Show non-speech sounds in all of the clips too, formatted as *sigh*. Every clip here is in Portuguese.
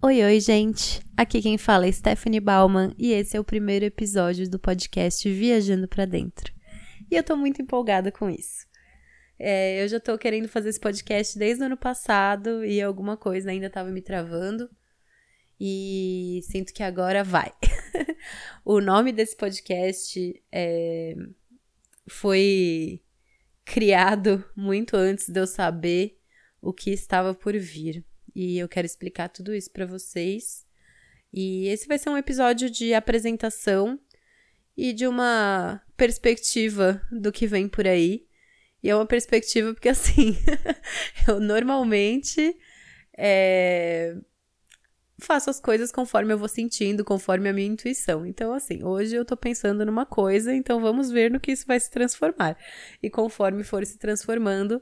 Oi, oi, gente! Aqui quem fala é Stephanie Bauman e esse é o primeiro episódio do podcast Viajando para Dentro. E eu tô muito empolgada com isso. É, eu já tô querendo fazer esse podcast desde o ano passado e alguma coisa ainda tava me travando. E sinto que agora vai. *laughs* o nome desse podcast é, foi criado muito antes de eu saber o que estava por vir. E eu quero explicar tudo isso para vocês. E esse vai ser um episódio de apresentação e de uma perspectiva do que vem por aí. E é uma perspectiva porque, *laughs* assim, eu normalmente é, faço as coisas conforme eu vou sentindo, conforme a minha intuição. Então, assim, hoje eu tô pensando numa coisa, então vamos ver no que isso vai se transformar. E conforme for se transformando,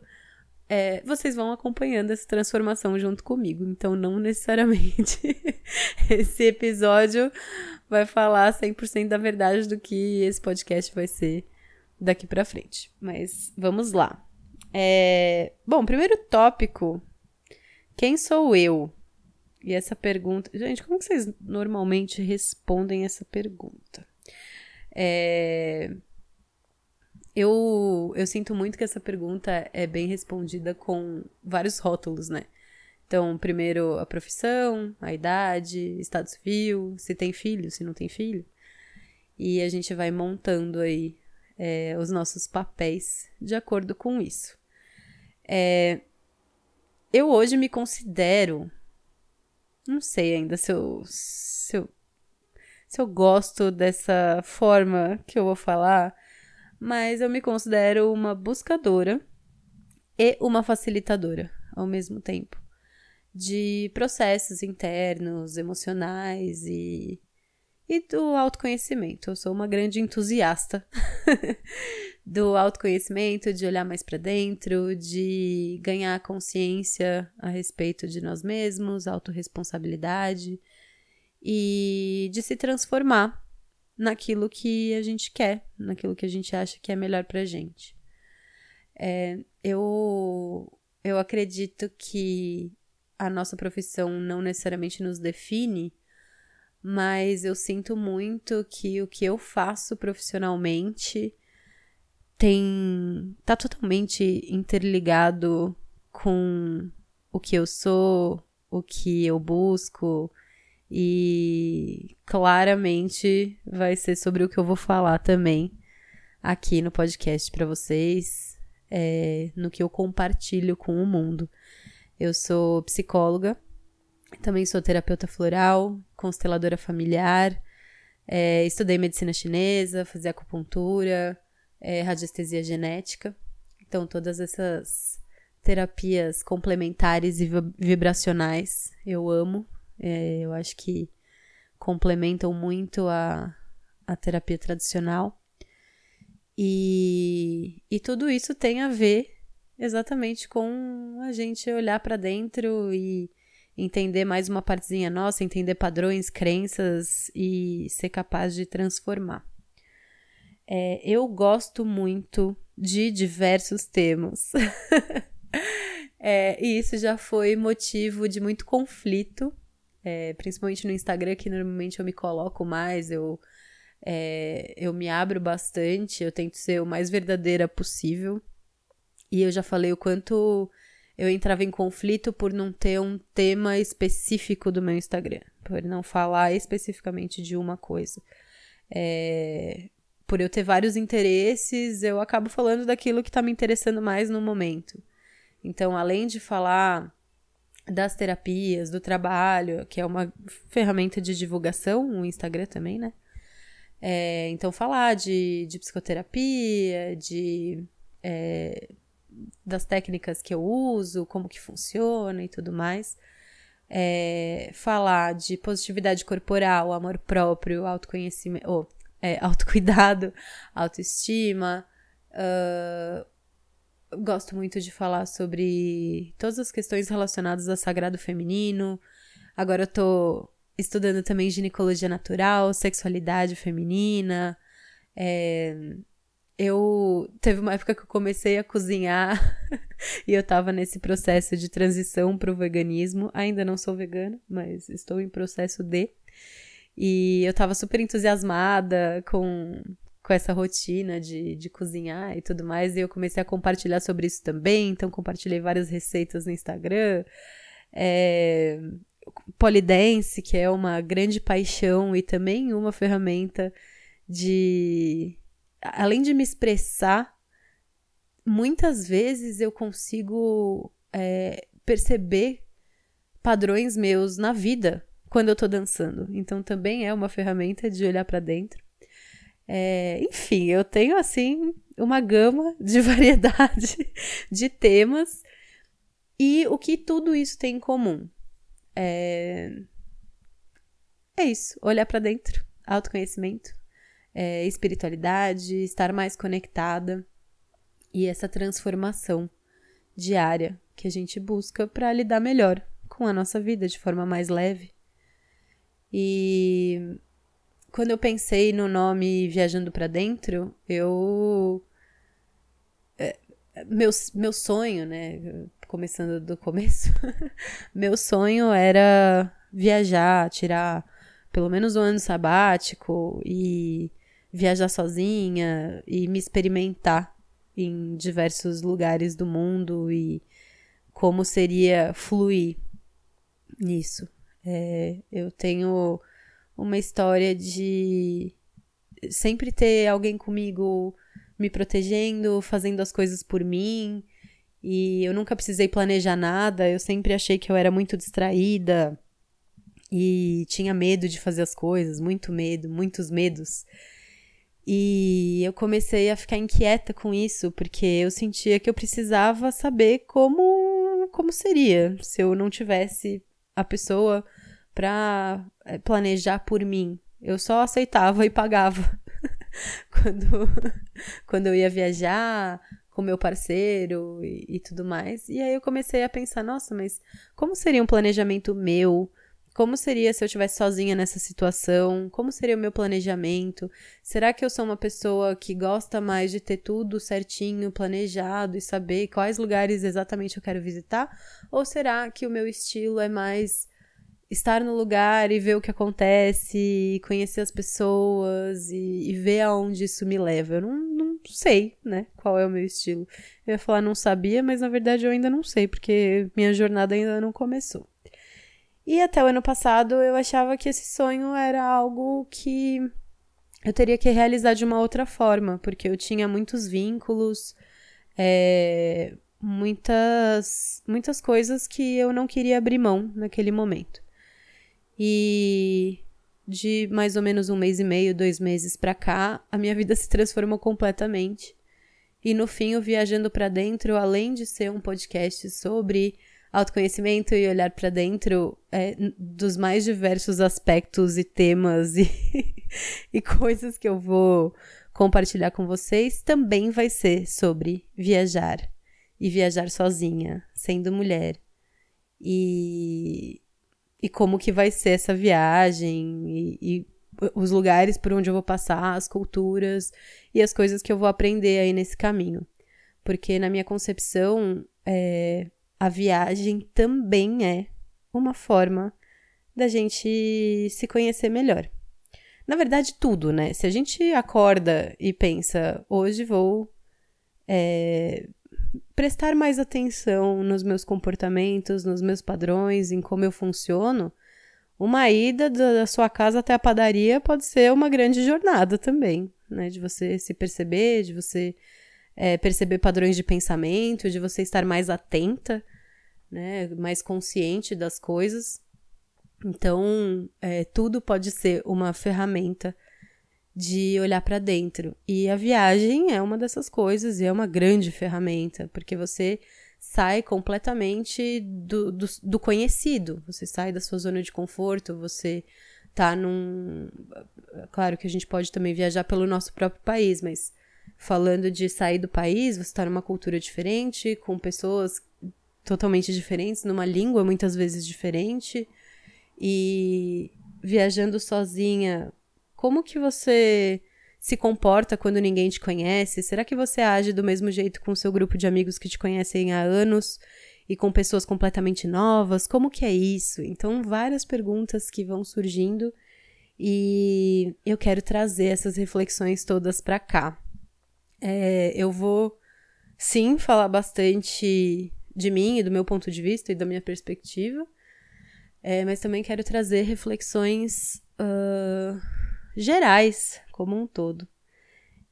é, vocês vão acompanhando essa transformação junto comigo. Então, não necessariamente *laughs* esse episódio vai falar 100% da verdade do que esse podcast vai ser daqui para frente. Mas vamos lá. É... Bom, primeiro tópico: quem sou eu? E essa pergunta. Gente, como vocês normalmente respondem essa pergunta? É... Eu, eu sinto muito que essa pergunta é bem respondida com vários rótulos, né? Então, primeiro a profissão, a idade, estado civil, se tem filho, se não tem filho. E a gente vai montando aí é, os nossos papéis de acordo com isso. É, eu hoje me considero não sei ainda se eu, se eu, se eu gosto dessa forma que eu vou falar, mas eu me considero uma buscadora e uma facilitadora ao mesmo tempo de processos internos, emocionais e, e do autoconhecimento. Eu sou uma grande entusiasta *laughs* do autoconhecimento, de olhar mais para dentro, de ganhar consciência a respeito de nós mesmos, autorresponsabilidade e de se transformar naquilo que a gente quer, naquilo que a gente acha que é melhor pra gente. É, eu, eu acredito que a nossa profissão não necessariamente nos define, mas eu sinto muito que o que eu faço profissionalmente tem tá totalmente interligado com o que eu sou, o que eu busco e claramente vai ser sobre o que eu vou falar também aqui no podcast para vocês, é, no que eu compartilho com o mundo. Eu sou psicóloga, também sou terapeuta floral, consteladora familiar, é, estudei medicina chinesa, fazia acupuntura, é, radiestesia genética. Então, todas essas terapias complementares e vibracionais eu amo. É, eu acho que complementam muito a, a terapia tradicional. E, e tudo isso tem a ver exatamente com a gente olhar para dentro e entender mais uma partezinha nossa, entender padrões, crenças e ser capaz de transformar. É, eu gosto muito de diversos temas. *laughs* é, e isso já foi motivo de muito conflito, é, principalmente no Instagram, que normalmente eu me coloco mais, eu, é, eu me abro bastante, eu tento ser o mais verdadeira possível. E eu já falei o quanto eu entrava em conflito por não ter um tema específico do meu Instagram, por não falar especificamente de uma coisa. É, por eu ter vários interesses, eu acabo falando daquilo que está me interessando mais no momento. Então, além de falar das terapias, do trabalho, que é uma ferramenta de divulgação, o Instagram também, né? É, então, falar de, de psicoterapia, de é, das técnicas que eu uso, como que funciona e tudo mais. É, falar de positividade corporal, amor próprio, autoconhecimento, oh, é, autocuidado, *laughs* autoestima. Uh, gosto muito de falar sobre todas as questões relacionadas ao sagrado feminino. Agora eu tô estudando também ginecologia natural, sexualidade feminina. É, eu teve uma época que eu comecei a cozinhar *laughs* e eu tava nesse processo de transição para o veganismo. Ainda não sou vegana, mas estou em processo de. E eu tava super entusiasmada com, com essa rotina de, de cozinhar e tudo mais. E eu comecei a compartilhar sobre isso também. Então, compartilhei várias receitas no Instagram. É, polidense, que é uma grande paixão e também uma ferramenta de além de me expressar, muitas vezes eu consigo é, perceber padrões meus na vida quando eu tô dançando. Então também é uma ferramenta de olhar para dentro. É, enfim, eu tenho assim uma gama de *laughs* variedade de temas e o que tudo isso tem em comum é, é isso, olhar para dentro, autoconhecimento, é, espiritualidade, estar mais conectada e essa transformação diária que a gente busca para lidar melhor com a nossa vida de forma mais leve. E quando eu pensei no nome Viajando para Dentro, eu. É, meu, meu sonho, né? Começando do começo, *laughs* meu sonho era viajar, tirar pelo menos um ano sabático e viajar sozinha e me experimentar em diversos lugares do mundo e como seria fluir nisso. É, eu tenho uma história de sempre ter alguém comigo me protegendo, fazendo as coisas por mim. E eu nunca precisei planejar nada, eu sempre achei que eu era muito distraída e tinha medo de fazer as coisas, muito medo, muitos medos. E eu comecei a ficar inquieta com isso, porque eu sentia que eu precisava saber como, como seria se eu não tivesse a pessoa para eh, planejar por mim. Eu só aceitava e pagava *laughs* quando, *laughs* quando eu ia viajar com meu parceiro e, e tudo mais. E aí eu comecei a pensar, nossa, mas como seria um planejamento meu? Como seria se eu estivesse sozinha nessa situação? Como seria o meu planejamento? Será que eu sou uma pessoa que gosta mais de ter tudo certinho, planejado e saber quais lugares exatamente eu quero visitar? Ou será que o meu estilo é mais estar no lugar e ver o que acontece, conhecer as pessoas e, e ver aonde isso me leva? Eu não, não sei, né, qual é o meu estilo. Eu ia falar não sabia, mas na verdade eu ainda não sei, porque minha jornada ainda não começou. E até o ano passado eu achava que esse sonho era algo que eu teria que realizar de uma outra forma, porque eu tinha muitos vínculos, é, muitas, muitas coisas que eu não queria abrir mão naquele momento. E de mais ou menos um mês e meio, dois meses pra cá, a minha vida se transformou completamente. E no fim, o Viajando para Dentro, além de ser um podcast sobre autoconhecimento e olhar para dentro é, dos mais diversos aspectos e temas e, *laughs* e coisas que eu vou compartilhar com vocês também vai ser sobre viajar e viajar sozinha, sendo mulher. E, e como que vai ser essa viagem e, e os lugares por onde eu vou passar, as culturas e as coisas que eu vou aprender aí nesse caminho. Porque na minha concepção, é, a viagem também é uma forma da gente se conhecer melhor. Na verdade, tudo, né? Se a gente acorda e pensa, hoje vou é, prestar mais atenção nos meus comportamentos, nos meus padrões, em como eu funciono, uma ida da sua casa até a padaria pode ser uma grande jornada também, né? De você se perceber, de você é, perceber padrões de pensamento, de você estar mais atenta, né, mais consciente das coisas. Então, é, tudo pode ser uma ferramenta de olhar para dentro. E a viagem é uma dessas coisas e é uma grande ferramenta, porque você sai completamente do, do, do, conhecido, você sai da sua zona de conforto, você tá num. Claro que a gente pode também viajar pelo nosso próprio país, mas falando de sair do país, você está numa cultura diferente, com pessoas totalmente diferentes, numa língua muitas vezes diferente. E viajando sozinha, como que você se comporta quando ninguém te conhece? Será que você age do mesmo jeito com o seu grupo de amigos que te conhecem há anos e com pessoas completamente novas? Como que é isso? Então, várias perguntas que vão surgindo e eu quero trazer essas reflexões todas para cá. É, eu vou, sim, falar bastante de mim e do meu ponto de vista e da minha perspectiva, é, mas também quero trazer reflexões uh, gerais, como um todo.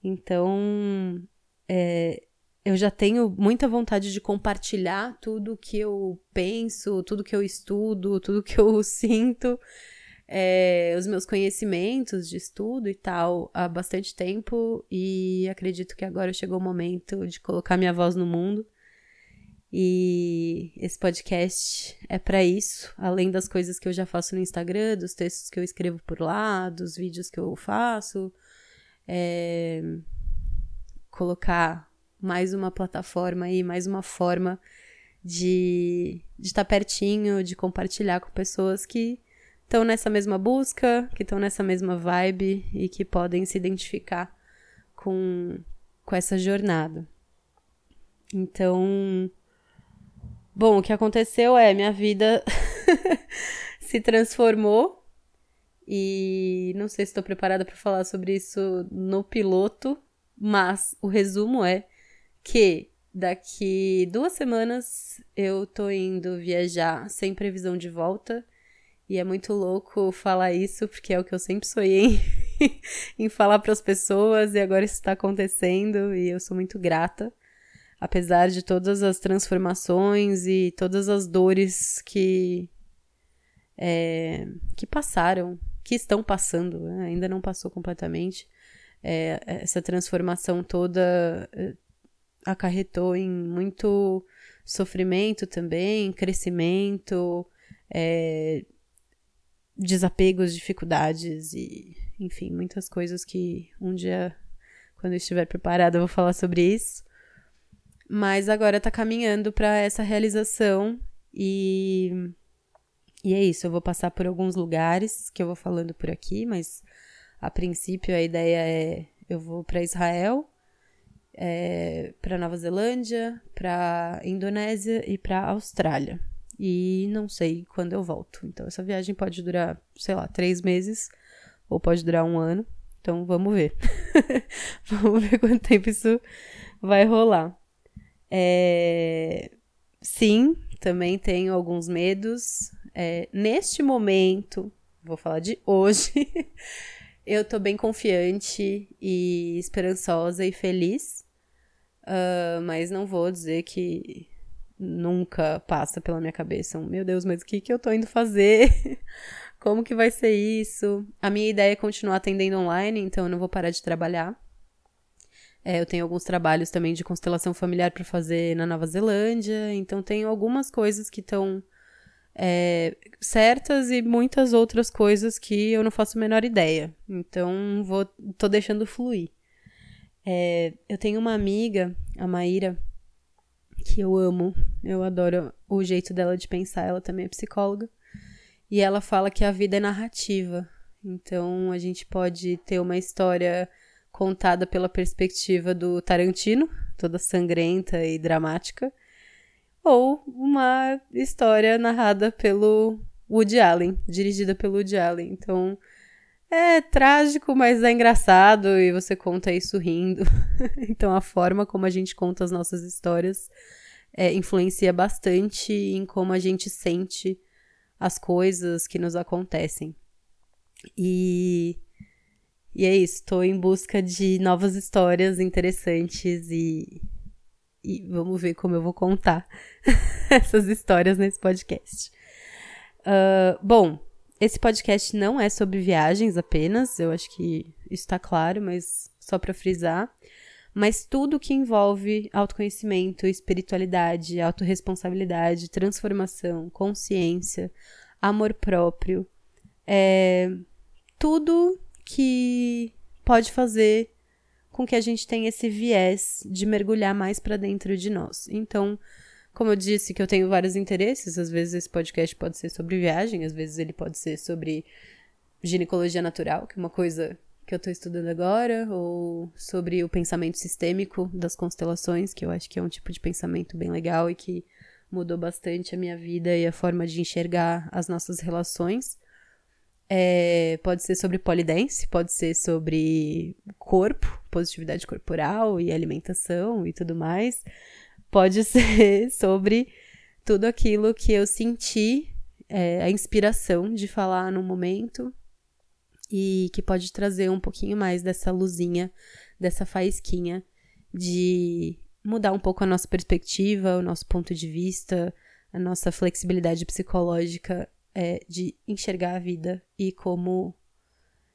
Então, é, eu já tenho muita vontade de compartilhar tudo que eu penso, tudo que eu estudo, tudo que eu *laughs* sinto é, os meus conhecimentos de estudo e tal há bastante tempo e acredito que agora chegou o momento de colocar minha voz no mundo. E esse podcast é para isso, além das coisas que eu já faço no Instagram, dos textos que eu escrevo por lá, dos vídeos que eu faço, é, colocar mais uma plataforma aí, mais uma forma de estar tá pertinho, de compartilhar com pessoas que estão nessa mesma busca, que estão nessa mesma vibe e que podem se identificar com, com essa jornada. Então, bom, o que aconteceu é minha vida *laughs* se transformou e não sei se estou preparada para falar sobre isso no piloto, mas o resumo é que daqui duas semanas eu tô indo viajar sem previsão de volta e é muito louco falar isso, porque é o que eu sempre sonhei em *laughs* falar para as pessoas, e agora isso está acontecendo, e eu sou muito grata. Apesar de todas as transformações e todas as dores que, é, que passaram, que estão passando, né? ainda não passou completamente. É, essa transformação toda é, acarretou em muito sofrimento também, crescimento, é, desapegos, dificuldades e, enfim, muitas coisas que um dia, quando eu estiver preparada, eu vou falar sobre isso. Mas agora tá caminhando para essa realização e e é isso, eu vou passar por alguns lugares que eu vou falando por aqui, mas a princípio a ideia é eu vou para Israel, é, para Nova Zelândia, para Indonésia e para Austrália e não sei quando eu volto. Então, essa viagem pode durar, sei lá, três meses ou pode durar um ano. Então, vamos ver. *laughs* vamos ver quanto tempo isso vai rolar. É... Sim, também tenho alguns medos. É... Neste momento, vou falar de hoje, *laughs* eu tô bem confiante e esperançosa e feliz. Uh, mas não vou dizer que nunca passa pela minha cabeça um, meu Deus, mas o que, que eu tô indo fazer? *laughs* Como que vai ser isso? A minha ideia é continuar atendendo online, então eu não vou parar de trabalhar. É, eu tenho alguns trabalhos também de constelação familiar para fazer na Nova Zelândia, então tenho algumas coisas que estão é, certas e muitas outras coisas que eu não faço a menor ideia. Então vou, tô deixando fluir. É, eu tenho uma amiga, a Maíra, que eu amo. Eu adoro o jeito dela de pensar. Ela também é psicóloga. E ela fala que a vida é narrativa. Então a gente pode ter uma história contada pela perspectiva do Tarantino, toda sangrenta e dramática, ou uma história narrada pelo Woody Allen, dirigida pelo Woody Allen. Então é trágico, mas é engraçado e você conta isso rindo. *laughs* então a forma como a gente conta as nossas histórias é, influencia bastante em como a gente sente as coisas que nos acontecem. E, e é isso, estou em busca de novas histórias interessantes e, e vamos ver como eu vou contar *laughs* essas histórias nesse podcast. Uh, bom, esse podcast não é sobre viagens apenas, eu acho que isso está claro, mas só para frisar. Mas tudo que envolve autoconhecimento, espiritualidade, autorresponsabilidade, transformação, consciência, amor próprio, é tudo que pode fazer com que a gente tenha esse viés de mergulhar mais para dentro de nós. Então, como eu disse que eu tenho vários interesses, às vezes esse podcast pode ser sobre viagem, às vezes ele pode ser sobre ginecologia natural, que é uma coisa que eu tô estudando agora, ou sobre o pensamento sistêmico das constelações, que eu acho que é um tipo de pensamento bem legal e que mudou bastante a minha vida e a forma de enxergar as nossas relações. É, pode ser sobre polidense, pode ser sobre corpo, positividade corporal e alimentação e tudo mais. Pode *laughs* ser sobre tudo aquilo que eu senti, é, a inspiração de falar no momento e que pode trazer um pouquinho mais dessa luzinha, dessa faísquinha de mudar um pouco a nossa perspectiva, o nosso ponto de vista, a nossa flexibilidade psicológica é, de enxergar a vida e como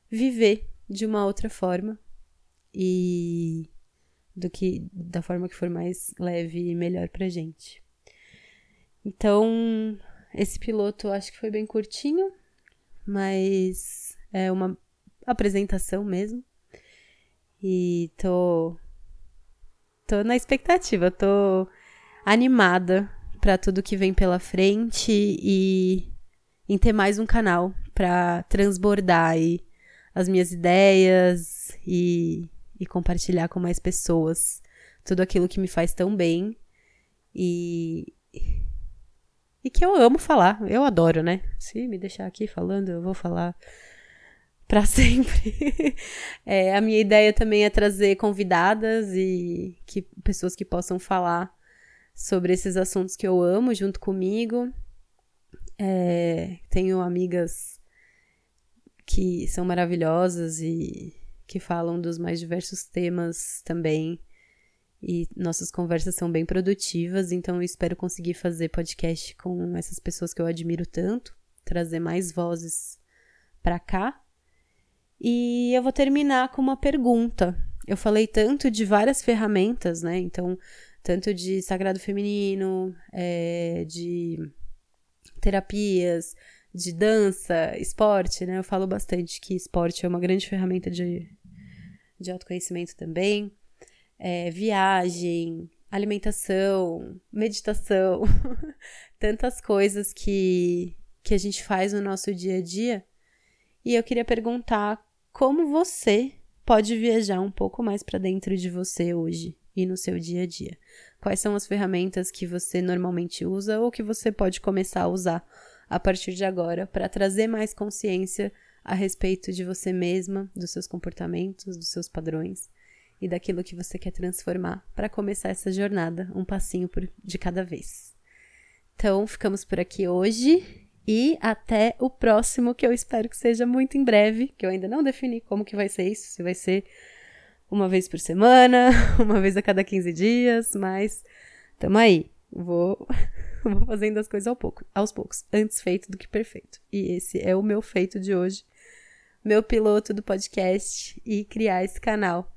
viver de uma outra forma e do que da forma que for mais leve e melhor pra gente. Então, esse piloto acho que foi bem curtinho, mas é uma apresentação mesmo. E tô tô na expectativa, tô animada para tudo que vem pela frente e em ter mais um canal para transbordar aí as minhas ideias e, e compartilhar com mais pessoas tudo aquilo que me faz tão bem e, e que eu amo falar. Eu adoro, né? Se me deixar aqui falando, eu vou falar para *laughs* sempre. é, a minha ideia também é trazer convidadas e que pessoas que possam falar sobre esses assuntos que eu amo junto comigo. É, tenho amigas que são maravilhosas e que falam dos mais diversos temas também. E nossas conversas são bem produtivas, então eu espero conseguir fazer podcast com essas pessoas que eu admiro tanto, trazer mais vozes para cá. E eu vou terminar com uma pergunta. Eu falei tanto de várias ferramentas, né? Então, tanto de sagrado feminino, é, de terapias, de dança, esporte, né? Eu falo bastante que esporte é uma grande ferramenta de, de autoconhecimento também. É, viagem, alimentação, meditação, *laughs* tantas coisas que, que a gente faz no nosso dia a dia. E eu queria perguntar como você pode viajar um pouco mais para dentro de você hoje e no seu dia a dia. Quais são as ferramentas que você normalmente usa ou que você pode começar a usar a partir de agora para trazer mais consciência a respeito de você mesma, dos seus comportamentos, dos seus padrões e daquilo que você quer transformar para começar essa jornada, um passinho por, de cada vez. Então, ficamos por aqui hoje e até o próximo, que eu espero que seja muito em breve, que eu ainda não defini como que vai ser isso, se vai ser uma vez por semana, *laughs* uma vez a cada 15 dias, mas tamo aí. Vou, *laughs* vou fazendo as coisas ao pouco, aos poucos. Antes feito do que perfeito. E esse é o meu feito de hoje. Meu piloto do podcast e criar esse canal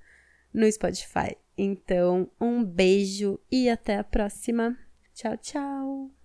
no Spotify. Então, um beijo e até a próxima. Tchau, tchau.